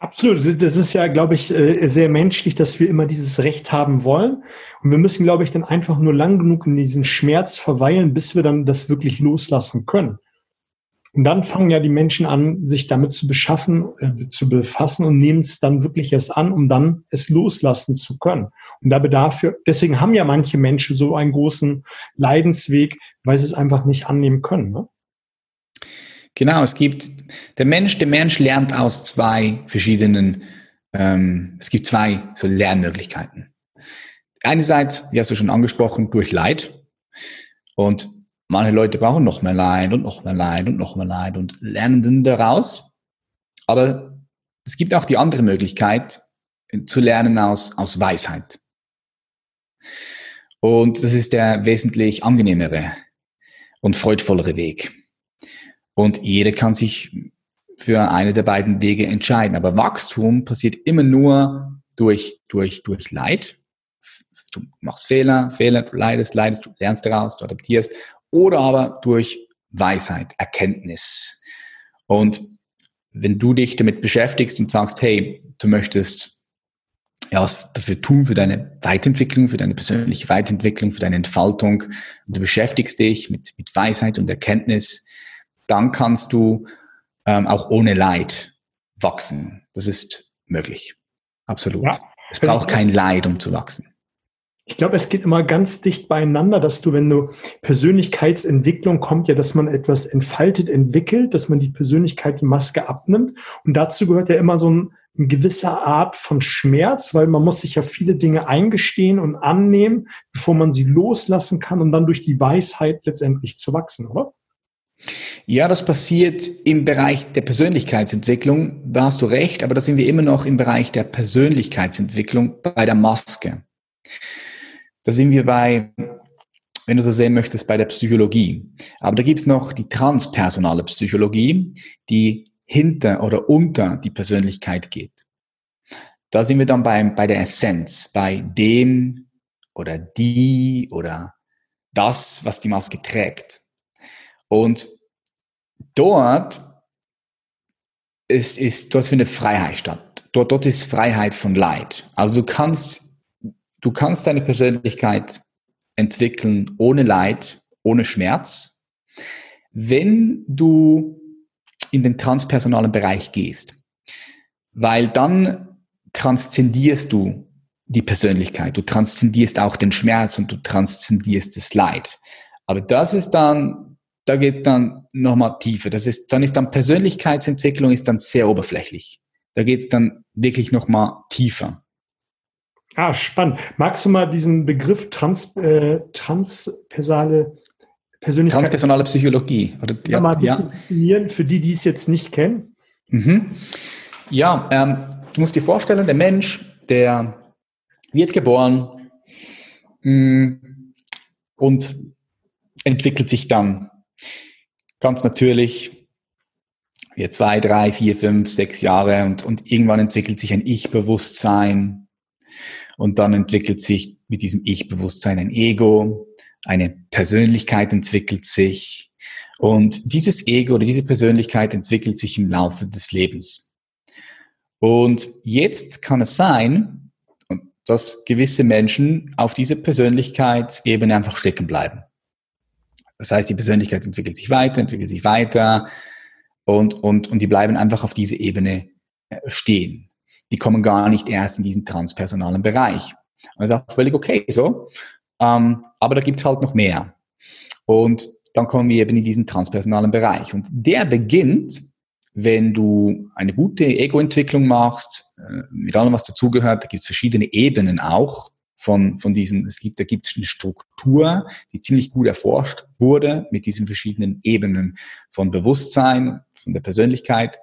Absolut. Das ist ja, glaube ich, äh, sehr menschlich, dass wir immer dieses Recht haben wollen. Und wir müssen, glaube ich, dann einfach nur lang genug in diesen Schmerz verweilen, bis wir dann das wirklich loslassen können. Und dann fangen ja die Menschen an, sich damit zu beschaffen, äh, zu befassen und nehmen es dann wirklich erst an, um dann es loslassen zu können. Und da bedarf für, deswegen haben ja manche Menschen so einen großen Leidensweg, weil sie es einfach nicht annehmen können. Ne? Genau, es gibt der Mensch, der Mensch lernt aus zwei verschiedenen, ähm, es gibt zwei so Lernmöglichkeiten. Einerseits, die hast du schon angesprochen, durch Leid. Und manche Leute brauchen noch mehr Leid und noch mehr Leid und noch mehr Leid und lernen dann daraus. Aber es gibt auch die andere Möglichkeit, zu lernen aus, aus Weisheit. Und das ist der wesentlich angenehmere und freudvollere Weg. Und jeder kann sich für eine der beiden Wege entscheiden. Aber Wachstum passiert immer nur durch, durch, durch Leid. Du machst Fehler, Fehler, du leidest, leidest, du lernst daraus, du adaptierst. Oder aber durch Weisheit, Erkenntnis. Und wenn du dich damit beschäftigst und sagst, hey, du möchtest ja, was dafür tun, für deine Weiterentwicklung, für deine persönliche Weiterentwicklung, für deine Entfaltung, und du beschäftigst dich mit, mit Weisheit und Erkenntnis, dann kannst du ähm, auch ohne Leid wachsen. Das ist möglich. Absolut. Ja. Es braucht kein Leid, um zu wachsen. Ich glaube, es geht immer ganz dicht beieinander, dass du, wenn du Persönlichkeitsentwicklung kommt ja, dass man etwas entfaltet, entwickelt, dass man die Persönlichkeit, die Maske abnimmt. Und dazu gehört ja immer so ein, eine gewisse Art von Schmerz, weil man muss sich ja viele Dinge eingestehen und annehmen, bevor man sie loslassen kann, um dann durch die Weisheit letztendlich zu wachsen, oder? Ja, das passiert im Bereich der Persönlichkeitsentwicklung. Da hast du recht, aber da sind wir immer noch im Bereich der Persönlichkeitsentwicklung bei der Maske. Da sind wir bei, wenn du so sehen möchtest, bei der Psychologie. Aber da gibt's noch die transpersonale Psychologie, die hinter oder unter die Persönlichkeit geht. Da sind wir dann bei, bei der Essenz, bei dem oder die oder das, was die Maske trägt. Und dort ist, ist, dort findet Freiheit statt. Dort, dort ist Freiheit von Leid. Also du kannst, du kannst deine Persönlichkeit entwickeln ohne Leid, ohne Schmerz, wenn du in den transpersonalen Bereich gehst. Weil dann transzendierst du die Persönlichkeit. Du transzendierst auch den Schmerz und du transzendierst das Leid. Aber das ist dann da geht es dann nochmal tiefer. Das ist, dann ist dann Persönlichkeitsentwicklung ist dann sehr oberflächlich. Da geht es dann wirklich nochmal tiefer. Ah, spannend. Magst du mal diesen Begriff trans, äh, transpersonale Persönlichkeit? Transpersonale Psychologie. Oder, ja, ja, mal ein bisschen ja. definieren für die, die es jetzt nicht kennen. Mhm. Ja, ähm, du musst dir vorstellen, der Mensch, der wird geboren mh, mm, und entwickelt sich dann ganz natürlich, wir zwei, drei, vier, fünf, sechs Jahre und, und irgendwann entwickelt sich ein Ich-Bewusstsein und dann entwickelt sich mit diesem Ich-Bewusstsein ein Ego, eine Persönlichkeit entwickelt sich und dieses Ego oder diese Persönlichkeit entwickelt sich im Laufe des Lebens. Und jetzt kann es sein, dass gewisse Menschen auf dieser Persönlichkeitsebene einfach stecken bleiben. Das heißt, die Persönlichkeit entwickelt sich weiter, entwickelt sich weiter und, und, und die bleiben einfach auf dieser Ebene äh, stehen. Die kommen gar nicht erst in diesen transpersonalen Bereich. Und das ist auch völlig okay so. Ähm, aber da gibt's halt noch mehr. Und dann kommen wir eben in diesen transpersonalen Bereich. Und der beginnt, wenn du eine gute Ego-Entwicklung machst, äh, mit allem, was dazugehört, da gibt's verschiedene Ebenen auch von, von diesen, es gibt, da gibt es eine Struktur, die ziemlich gut erforscht wurde mit diesen verschiedenen Ebenen von Bewusstsein, von der Persönlichkeit.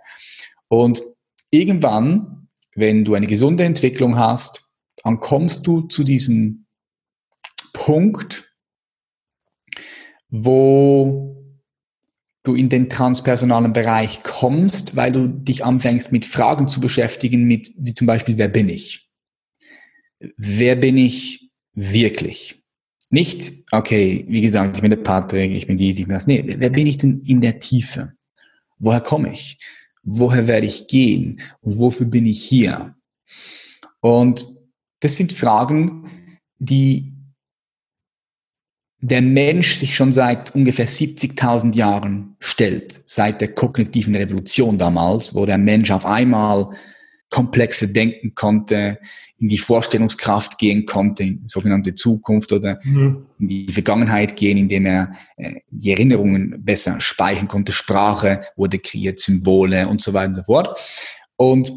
Und irgendwann, wenn du eine gesunde Entwicklung hast, dann kommst du zu diesem Punkt, wo du in den transpersonalen Bereich kommst, weil du dich anfängst mit Fragen zu beschäftigen, mit, wie zum Beispiel, wer bin ich? Wer bin ich wirklich? Nicht, okay, wie gesagt, ich bin der Patrick, ich bin dies, ich bin das. Nee, wer bin ich denn in der Tiefe? Woher komme ich? woher werde ich gehen und wofür bin ich hier? Und das sind Fragen, die der Mensch sich schon seit ungefähr 70.000 Jahren stellt, seit der kognitiven Revolution damals, wo der Mensch auf einmal komplexe denken konnte, in die Vorstellungskraft gehen konnte, in die sogenannte Zukunft oder mhm. in die Vergangenheit gehen, indem er äh, die Erinnerungen besser speichern konnte. Sprache wurde kreiert, Symbole und so weiter und so fort. Und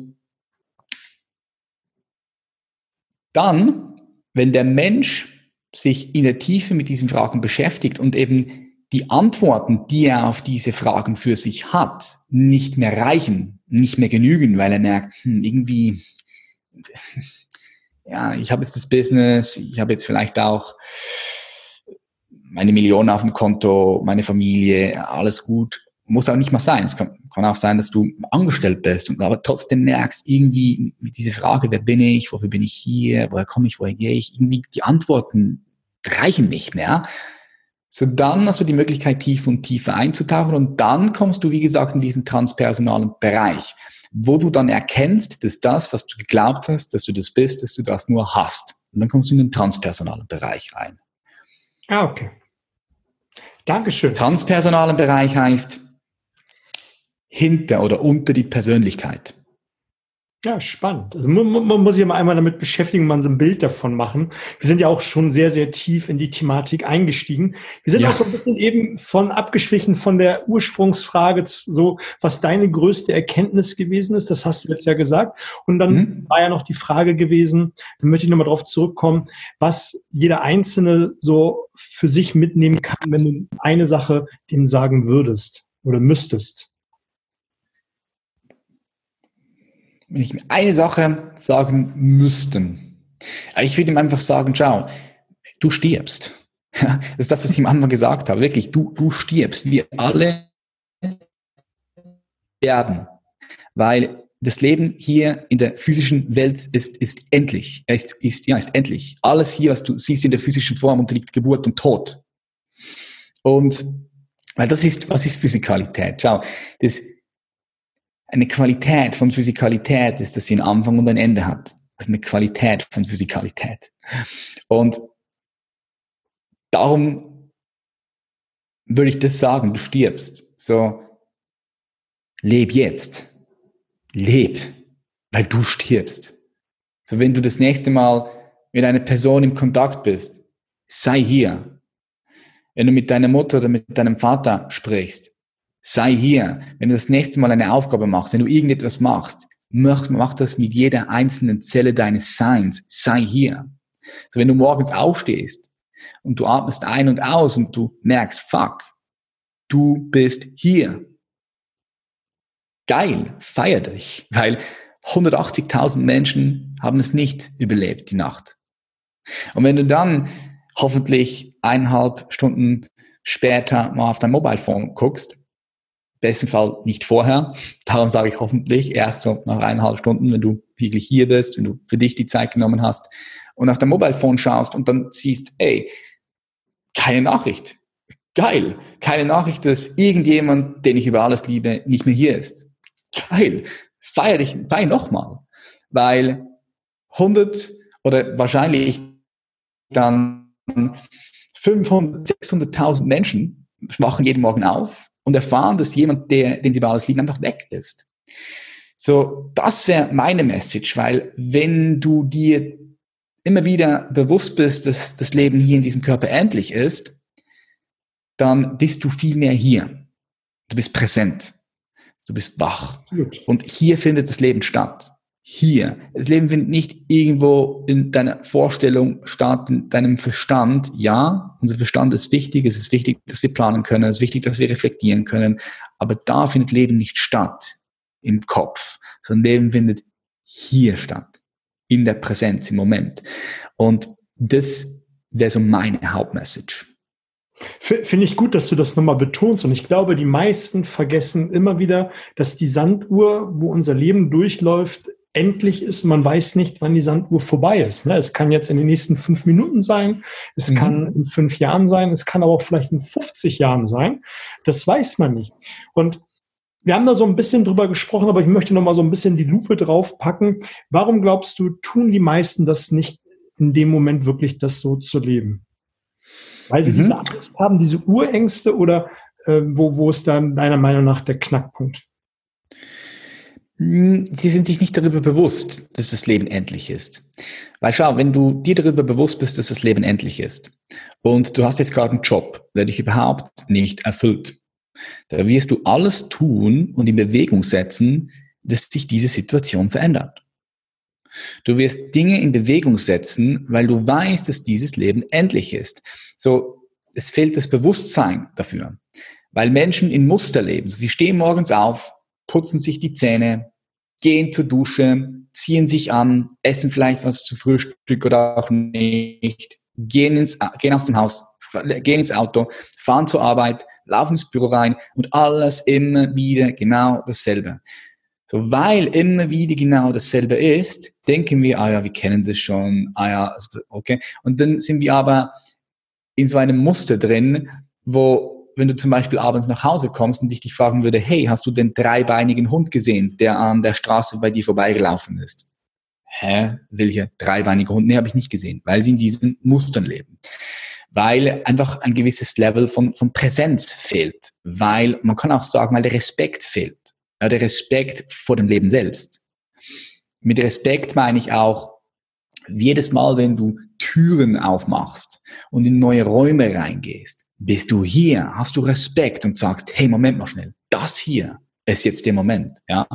dann, wenn der Mensch sich in der Tiefe mit diesen Fragen beschäftigt und eben die Antworten, die er auf diese Fragen für sich hat, nicht mehr reichen, nicht mehr genügen, weil er merkt, hm, irgendwie, ja, ich habe jetzt das Business, ich habe jetzt vielleicht auch meine Millionen auf dem Konto, meine Familie, alles gut. Muss auch nicht mal sein. Es kann, kann auch sein, dass du angestellt bist und aber trotzdem merkst, irgendwie diese Frage, wer bin ich, wofür bin ich hier, woher komme ich, woher gehe ich, irgendwie die Antworten reichen nicht mehr. So, dann hast du die Möglichkeit, tiefer und tiefer einzutauchen und dann kommst du, wie gesagt, in diesen transpersonalen Bereich, wo du dann erkennst, dass das, was du geglaubt hast, dass du das bist, dass du das nur hast. Und dann kommst du in den transpersonalen Bereich rein. Ah, okay. Dankeschön. Transpersonalen Bereich heißt hinter oder unter die Persönlichkeit. Ja, spannend. Also man, man muss sich mal einmal damit beschäftigen, man so ein Bild davon machen. Wir sind ja auch schon sehr, sehr tief in die Thematik eingestiegen. Wir sind ja. auch so ein bisschen eben von abgeschwichen von der Ursprungsfrage, so was deine größte Erkenntnis gewesen ist. Das hast du jetzt ja gesagt. Und dann mhm. war ja noch die Frage gewesen, da möchte ich nochmal drauf zurückkommen, was jeder Einzelne so für sich mitnehmen kann, wenn du eine Sache dem sagen würdest oder müsstest. Wenn ich mir eine Sache sagen müssten, ich würde ihm einfach sagen, schau, du stirbst. das ist das, was ich am Anfang gesagt habe. Wirklich, du, du stirbst. Wir alle werden. Weil das Leben hier in der physischen Welt ist, ist endlich. Ist, ist, ja, ist endlich. Alles hier, was du siehst in der physischen Form, unterliegt Geburt und Tod. Und weil das ist, was ist Physikalität? Schau, das, eine Qualität von Physikalität ist, dass sie einen Anfang und ein Ende hat. Das ist eine Qualität von Physikalität. Und darum würde ich das sagen, du stirbst. So, leb jetzt. Leb, weil du stirbst. So, wenn du das nächste Mal mit einer Person im Kontakt bist, sei hier. Wenn du mit deiner Mutter oder mit deinem Vater sprichst, sei hier. Wenn du das nächste Mal eine Aufgabe machst, wenn du irgendetwas machst, mach, mach das mit jeder einzelnen Zelle deines Seins. Sei hier. So, wenn du morgens aufstehst und du atmest ein und aus und du merkst, fuck, du bist hier. Geil, feier dich, weil 180.000 Menschen haben es nicht überlebt, die Nacht. Und wenn du dann hoffentlich eineinhalb Stunden später mal auf dein Mobilephone guckst besten Fall nicht vorher. Darum sage ich hoffentlich erst so nach eineinhalb Stunden, wenn du wirklich hier bist, wenn du für dich die Zeit genommen hast und auf dein Mobilephone schaust und dann siehst, ey, keine Nachricht. Geil. Keine Nachricht, dass irgendjemand, den ich über alles liebe, nicht mehr hier ist. Geil. Feier dich, feier nochmal. Weil 100 oder wahrscheinlich dann 500, 600.000 Menschen wachen jeden Morgen auf und erfahren, dass jemand, der, den sie über alles lieben, einfach weg ist. So, das wäre meine Message, weil wenn du dir immer wieder bewusst bist, dass das Leben hier in diesem Körper endlich ist, dann bist du viel mehr hier. Du bist präsent. Du bist wach. Und hier findet das Leben statt hier. Das Leben findet nicht irgendwo in deiner Vorstellung statt, in deinem Verstand. Ja, unser Verstand ist wichtig, es ist wichtig, dass wir planen können, es ist wichtig, dass wir reflektieren können, aber da findet Leben nicht statt im Kopf, sondern Leben findet hier statt, in der Präsenz, im Moment. Und das wäre so meine Hauptmessage. Finde ich gut, dass du das nochmal betonst. Und ich glaube, die meisten vergessen immer wieder, dass die Sanduhr, wo unser Leben durchläuft, endlich ist. Man weiß nicht, wann die Sanduhr vorbei ist. Ne? Es kann jetzt in den nächsten fünf Minuten sein, es mhm. kann in fünf Jahren sein, es kann aber auch vielleicht in 50 Jahren sein. Das weiß man nicht. Und wir haben da so ein bisschen drüber gesprochen, aber ich möchte noch mal so ein bisschen die Lupe drauf packen. Warum glaubst du, tun die meisten das nicht in dem Moment wirklich, das so zu leben? Weil sie mhm. diese Angst haben, diese Urängste oder äh, wo, wo ist dann deiner Meinung nach der Knackpunkt? Hm, sie sind sich nicht darüber bewusst, dass das Leben endlich ist. Weil schau, wenn du dir darüber bewusst bist, dass das Leben endlich ist und du hast jetzt gerade einen Job, der dich überhaupt nicht erfüllt, da wirst du alles tun und in Bewegung setzen, dass sich diese Situation verändert. Du wirst Dinge in Bewegung setzen, weil du weißt, dass dieses Leben endlich ist. So, es fehlt das Bewusstsein dafür, weil Menschen in Muster leben. Sie stehen morgens auf, putzen sich die Zähne, gehen zur Dusche, ziehen sich an, essen vielleicht was zu Frühstück oder auch nicht, gehen, ins, gehen aus dem Haus, gehen ins Auto, fahren zur Arbeit, laufen ins Büro rein und alles immer wieder genau dasselbe. So, weil immer wieder genau dasselbe ist, denken wir, ah ja, wir kennen das schon, ah ja, okay. Und dann sind wir aber in so einem Muster drin, wo wenn du zum Beispiel abends nach Hause kommst und ich dich fragen würde, hey, hast du den dreibeinigen Hund gesehen, der an der Straße bei dir vorbeigelaufen ist? Hä? Welcher dreibeinige Hund? Nee, habe ich nicht gesehen, weil sie in diesen Mustern leben. Weil einfach ein gewisses Level von, von Präsenz fehlt. Weil, man kann auch sagen, weil der Respekt fehlt. Ja, der Respekt vor dem Leben selbst. Mit Respekt meine ich auch, jedes Mal, wenn du Türen aufmachst und in neue Räume reingehst, bist du hier, hast du Respekt und sagst, hey, Moment mal schnell, das hier ist jetzt der Moment. Ja,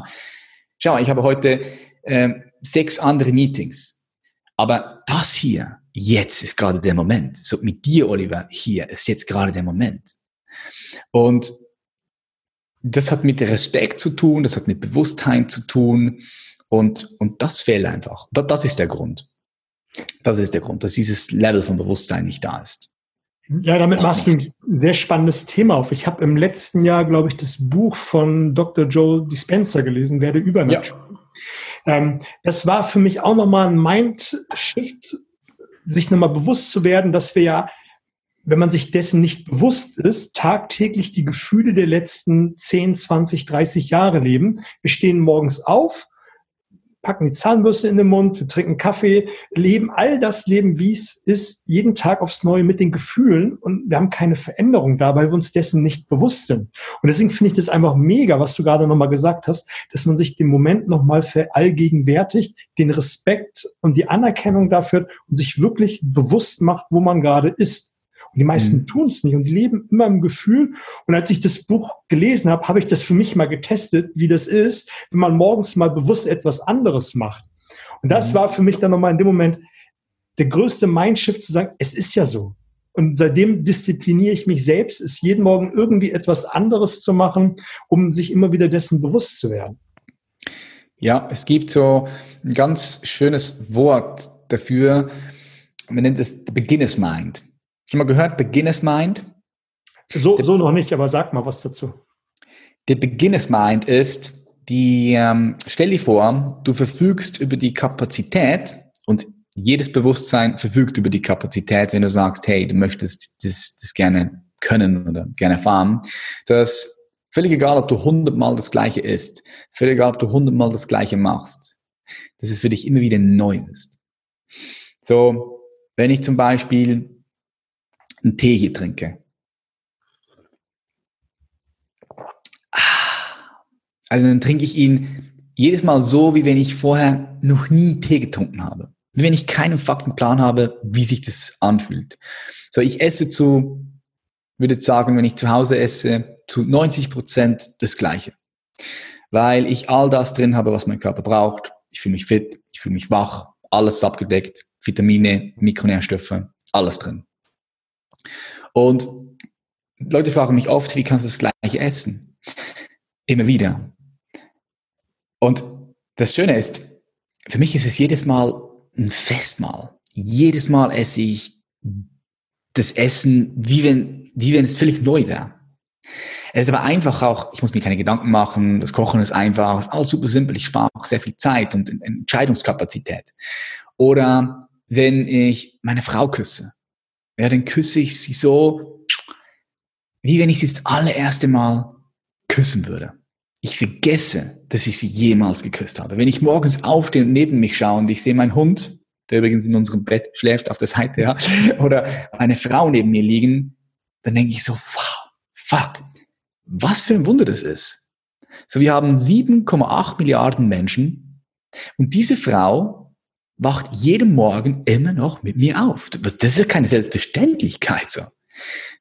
schau, ich habe heute äh, sechs andere Meetings, aber das hier, jetzt ist gerade der Moment. So mit dir, Oliver, hier ist jetzt gerade der Moment. Und das hat mit Respekt zu tun, das hat mit Bewusstheit zu tun und, und das fehlt einfach. Das, das ist der Grund. Das ist der Grund, dass dieses Level von Bewusstsein nicht da ist. Ja, damit machst du ein sehr spannendes Thema auf. Ich habe im letzten Jahr, glaube ich, das Buch von Dr. Joe Dispenza gelesen, Werde übernatürlich. Ja. Ähm, das war für mich auch nochmal ein Mindshift, sich nochmal bewusst zu werden, dass wir ja, wenn man sich dessen nicht bewusst ist, tagtäglich die Gefühle der letzten 10, 20, 30 Jahre leben. Wir stehen morgens auf, packen die Zahnbürste in den Mund, wir trinken Kaffee, leben all das Leben, wie es ist, jeden Tag aufs Neue mit den Gefühlen und wir haben keine Veränderung da, weil wir uns dessen nicht bewusst sind. Und deswegen finde ich das einfach mega, was du gerade nochmal gesagt hast, dass man sich den Moment nochmal verallgegenwärtigt, den Respekt und die Anerkennung dafür und sich wirklich bewusst macht, wo man gerade ist. Und die meisten mhm. tun es nicht und die leben immer im Gefühl. Und als ich das Buch gelesen habe, habe ich das für mich mal getestet, wie das ist, wenn man morgens mal bewusst etwas anderes macht. Und das mhm. war für mich dann nochmal in dem Moment der größte Mindshift zu sagen, es ist ja so. Und seitdem diszipliniere ich mich selbst, es jeden Morgen irgendwie etwas anderes zu machen, um sich immer wieder dessen bewusst zu werden. Ja, es gibt so ein ganz schönes Wort dafür. Man nennt es the beginner's mind. Schon mal gehört, Beginner's Mind? So, so noch nicht, aber sag mal was dazu. Der Beginner's Mind ist, die, ähm, stell dir vor, du verfügst über die Kapazität und jedes Bewusstsein verfügt über die Kapazität, wenn du sagst, hey, du möchtest das, das gerne können oder gerne fahren, dass völlig egal, ob du hundertmal das Gleiche isst, völlig egal, ob du hundertmal das Gleiche machst, dass es für dich immer wieder neu ist. So, wenn ich zum Beispiel einen Tee hier trinke. Also dann trinke ich ihn jedes Mal so, wie wenn ich vorher noch nie Tee getrunken habe. Wie wenn ich keinen fucking Plan habe, wie sich das anfühlt. So, ich esse zu, würde sagen, wenn ich zu Hause esse, zu 90 Prozent das Gleiche. Weil ich all das drin habe, was mein Körper braucht. Ich fühle mich fit, ich fühle mich wach, alles abgedeckt, Vitamine, Mikronährstoffe, alles drin. Und Leute fragen mich oft, wie kannst du das gleiche essen? Immer wieder. Und das Schöne ist, für mich ist es jedes Mal ein Festmahl. Jedes Mal esse ich das Essen, wie wenn, wie wenn es völlig neu wäre. Es ist aber einfach auch, ich muss mir keine Gedanken machen, das Kochen ist einfach, es ist alles super simpel, ich spare auch sehr viel Zeit und Entscheidungskapazität. Oder wenn ich meine Frau küsse, ja, dann küsse ich sie so, wie wenn ich sie das allererste Mal küssen würde. ich vergesse, dass ich sie jemals geküsst habe. Wenn ich morgens aufstehe und neben mich schaue und ich sehe meinen Hund, der übrigens in unserem Bett schläft auf der Seite, ja, oder eine Frau neben mir liegen, dann denke ich so, wow, fuck, was für ein Wunder das ist. So, wir haben 7,8 Milliarden Menschen und diese Frau wacht jeden Morgen immer noch mit mir auf. Das ist keine Selbstverständlichkeit so.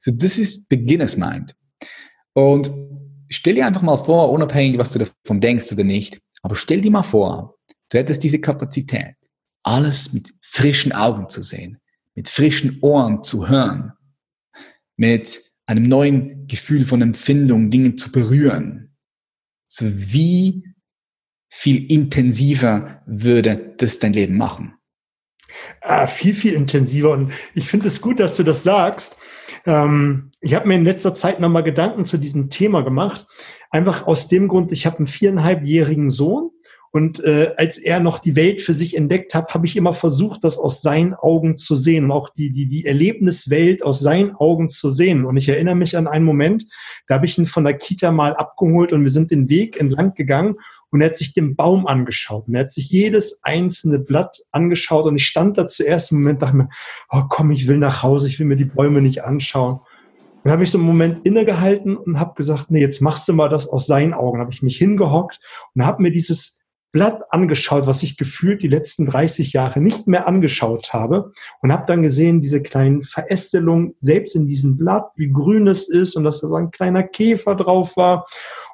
So, das ist Beginners Mind. Und stell dir einfach mal vor, unabhängig, was du davon denkst oder nicht, aber stell dir mal vor, du hättest diese Kapazität, alles mit frischen Augen zu sehen, mit frischen Ohren zu hören, mit einem neuen Gefühl von Empfindung, Dinge zu berühren. So wie viel intensiver würde das dein Leben machen? Ah, viel, viel intensiver. Und ich finde es gut, dass du das sagst. Ähm, ich habe mir in letzter Zeit nochmal Gedanken zu diesem Thema gemacht. Einfach aus dem Grund, ich habe einen viereinhalbjährigen Sohn und äh, als er noch die Welt für sich entdeckt hat, habe ich immer versucht, das aus seinen Augen zu sehen und auch die, die, die Erlebniswelt aus seinen Augen zu sehen. Und ich erinnere mich an einen Moment, da habe ich ihn von der Kita mal abgeholt und wir sind den Weg entlang gegangen und er hat sich den Baum angeschaut und er hat sich jedes einzelne Blatt angeschaut und ich stand da zuerst im Moment, dachte mir, oh komm, ich will nach Hause, ich will mir die Bäume nicht anschauen. Dann habe ich so einen Moment innegehalten und habe gesagt, nee, jetzt machst du mal das aus seinen Augen. Habe ich mich hingehockt und habe mir dieses Blatt angeschaut, was ich gefühlt die letzten 30 Jahre nicht mehr angeschaut habe und habe dann gesehen, diese kleinen Verästelungen selbst in diesem Blatt, wie grün es ist und dass da so ein kleiner Käfer drauf war.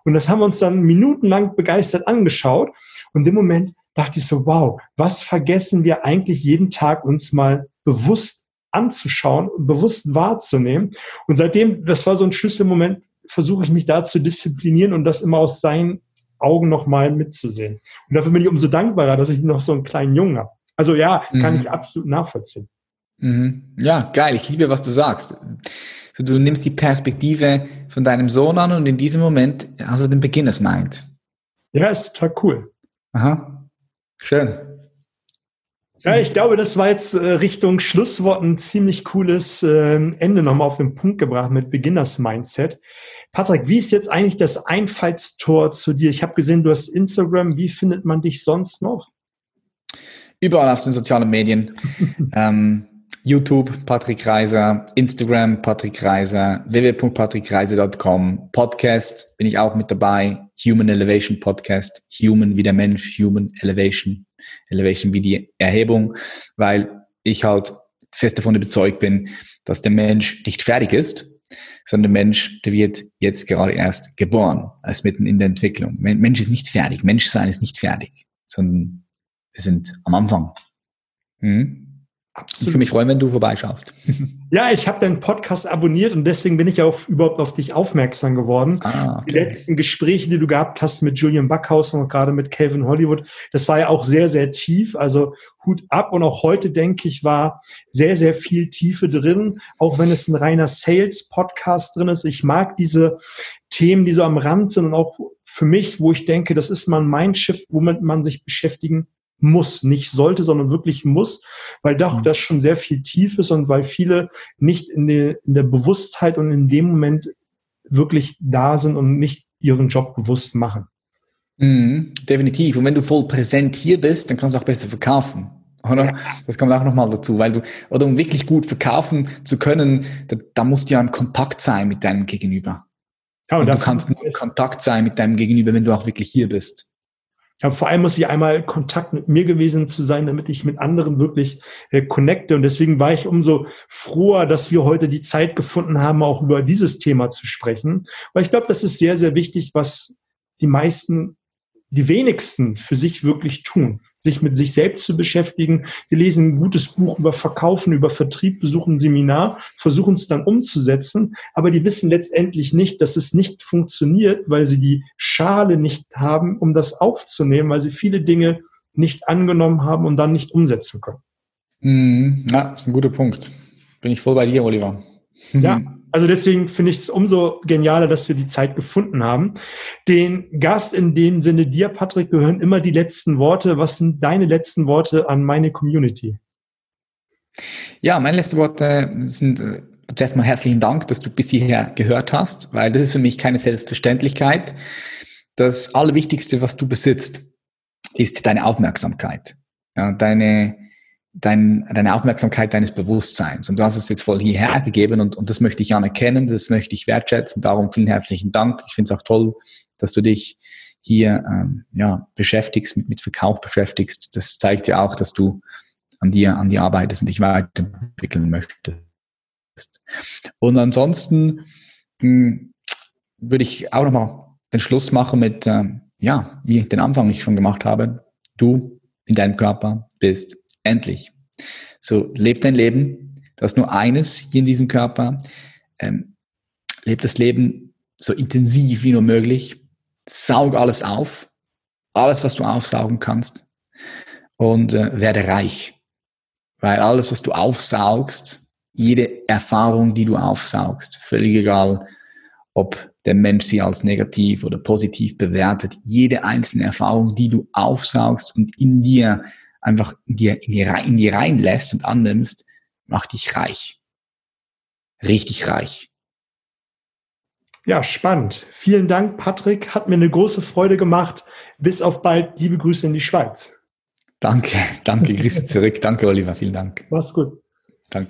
Und das haben wir uns dann minutenlang begeistert angeschaut. Und im Moment dachte ich so, wow, was vergessen wir eigentlich jeden Tag uns mal bewusst anzuschauen und bewusst wahrzunehmen. Und seitdem, das war so ein Schlüsselmoment, versuche ich mich da zu disziplinieren und das immer aus seinen Augen nochmal mitzusehen. Und dafür bin ich umso dankbarer, dass ich noch so einen kleinen Jungen habe. Also ja, kann mhm. ich absolut nachvollziehen. Mhm. Ja, geil. Ich liebe, was du sagst. So, du nimmst die Perspektive von deinem Sohn an und in diesem Moment hast du den Beginners Mind. Ja, ist total cool. Aha. Schön. Ja, ich glaube, das war jetzt äh, Richtung Schlusswort ein ziemlich cooles äh, Ende nochmal auf den Punkt gebracht mit Beginners Mindset. Patrick, wie ist jetzt eigentlich das Einfallstor zu dir? Ich habe gesehen, du hast Instagram. Wie findet man dich sonst noch? Überall auf den sozialen Medien. ähm, YouTube Patrick Reiser, Instagram Patrick Reiser, www.patrickreiser.com, Podcast bin ich auch mit dabei, Human Elevation Podcast, Human wie der Mensch, Human Elevation, Elevation wie die Erhebung, weil ich halt fest davon überzeugt bin, dass der Mensch nicht fertig ist, sondern der Mensch, der wird jetzt gerade erst geboren, als mitten in der Entwicklung. Mensch ist nicht fertig, Menschsein ist nicht fertig, sondern wir sind am Anfang. Hm? Absolut. Ich würde mich freuen, wenn du vorbeischaust. Ja, ich habe deinen Podcast abonniert und deswegen bin ich auch überhaupt auf dich aufmerksam geworden. Ah, okay. Die letzten Gespräche, die du gehabt hast mit Julian Backhaus und gerade mit Calvin Hollywood, das war ja auch sehr, sehr tief. Also Hut ab und auch heute, denke ich, war sehr, sehr viel Tiefe drin, auch wenn es ein reiner Sales-Podcast drin ist. Ich mag diese Themen, die so am Rand sind und auch für mich, wo ich denke, das ist mal ein Mindshift, womit man sich beschäftigen muss, nicht sollte, sondern wirklich muss, weil doch mhm. das schon sehr viel tief ist und weil viele nicht in der, in der Bewusstheit und in dem Moment wirklich da sind und nicht ihren Job bewusst machen. Mhm, definitiv. Und wenn du voll präsent hier bist, dann kannst du auch besser verkaufen. Oder? Ja. Das kommt auch nochmal dazu, weil du, oder um wirklich gut verkaufen zu können, da, da musst du ja im Kontakt sein mit deinem Gegenüber. Ja, und, und du kannst nur in Kontakt sein mit deinem Gegenüber, wenn du auch wirklich hier bist. Ja, vor allem muss ich einmal Kontakt mit mir gewesen zu sein, damit ich mit anderen wirklich äh, connecte. Und deswegen war ich umso froher, dass wir heute die Zeit gefunden haben, auch über dieses Thema zu sprechen. Weil ich glaube, das ist sehr, sehr wichtig, was die meisten die wenigsten für sich wirklich tun, sich mit sich selbst zu beschäftigen. Wir lesen ein gutes Buch über Verkaufen, über Vertrieb, besuchen ein Seminar, versuchen es dann umzusetzen, aber die wissen letztendlich nicht, dass es nicht funktioniert, weil sie die Schale nicht haben, um das aufzunehmen, weil sie viele Dinge nicht angenommen haben und dann nicht umsetzen können. Mhm. Ja, das ist ein guter Punkt. Bin ich voll bei dir, Oliver. Ja, also deswegen finde ich es umso genialer, dass wir die Zeit gefunden haben. Den Gast in dem Sinne dir, Patrick, gehören immer die letzten Worte. Was sind deine letzten Worte an meine Community? Ja, meine letzten Worte sind äh, zuerst mal herzlichen Dank, dass du bis hierher gehört hast, weil das ist für mich keine Selbstverständlichkeit. das Allerwichtigste, was du besitzt, ist deine Aufmerksamkeit. Ja, deine, dein, deine Aufmerksamkeit deines Bewusstseins. Und du hast es jetzt voll hierher gegeben und, und das möchte ich anerkennen, das möchte ich wertschätzen. Darum vielen herzlichen Dank. Ich finde es auch toll, dass du dich hier ähm, ja, beschäftigst, mit, mit Verkauf beschäftigst. Das zeigt ja auch, dass du an dir, an dir arbeitest und dich weiterentwickeln möchtest. Und ansonsten mh, hm, würde ich auch nochmal den Schluss machen mit, ähm, ja, wie den Anfang ich schon gemacht habe. Du in deinem Körper bist endlich. So, leb dein Leben. Du hast nur eines hier in diesem Körper. Ähm, leb das Leben so intensiv wie nur möglich. Saug alles auf. Alles, was du aufsaugen kannst. Und äh, werde reich. Weil alles, was du aufsaugst, jede Erfahrung, die du aufsaugst, völlig egal, ob der Mensch sie als negativ oder positiv bewertet, jede einzelne Erfahrung, die du aufsaugst und in dir einfach in dir, in dir, in dir reinlässt und annimmst, macht dich reich. Richtig reich. Ja, spannend. Vielen Dank, Patrick. Hat mir eine große Freude gemacht. Bis auf bald. Liebe Grüße in die Schweiz. Danke, danke. Grüße zurück. Danke, Oliver. Vielen Dank. Mach's gut.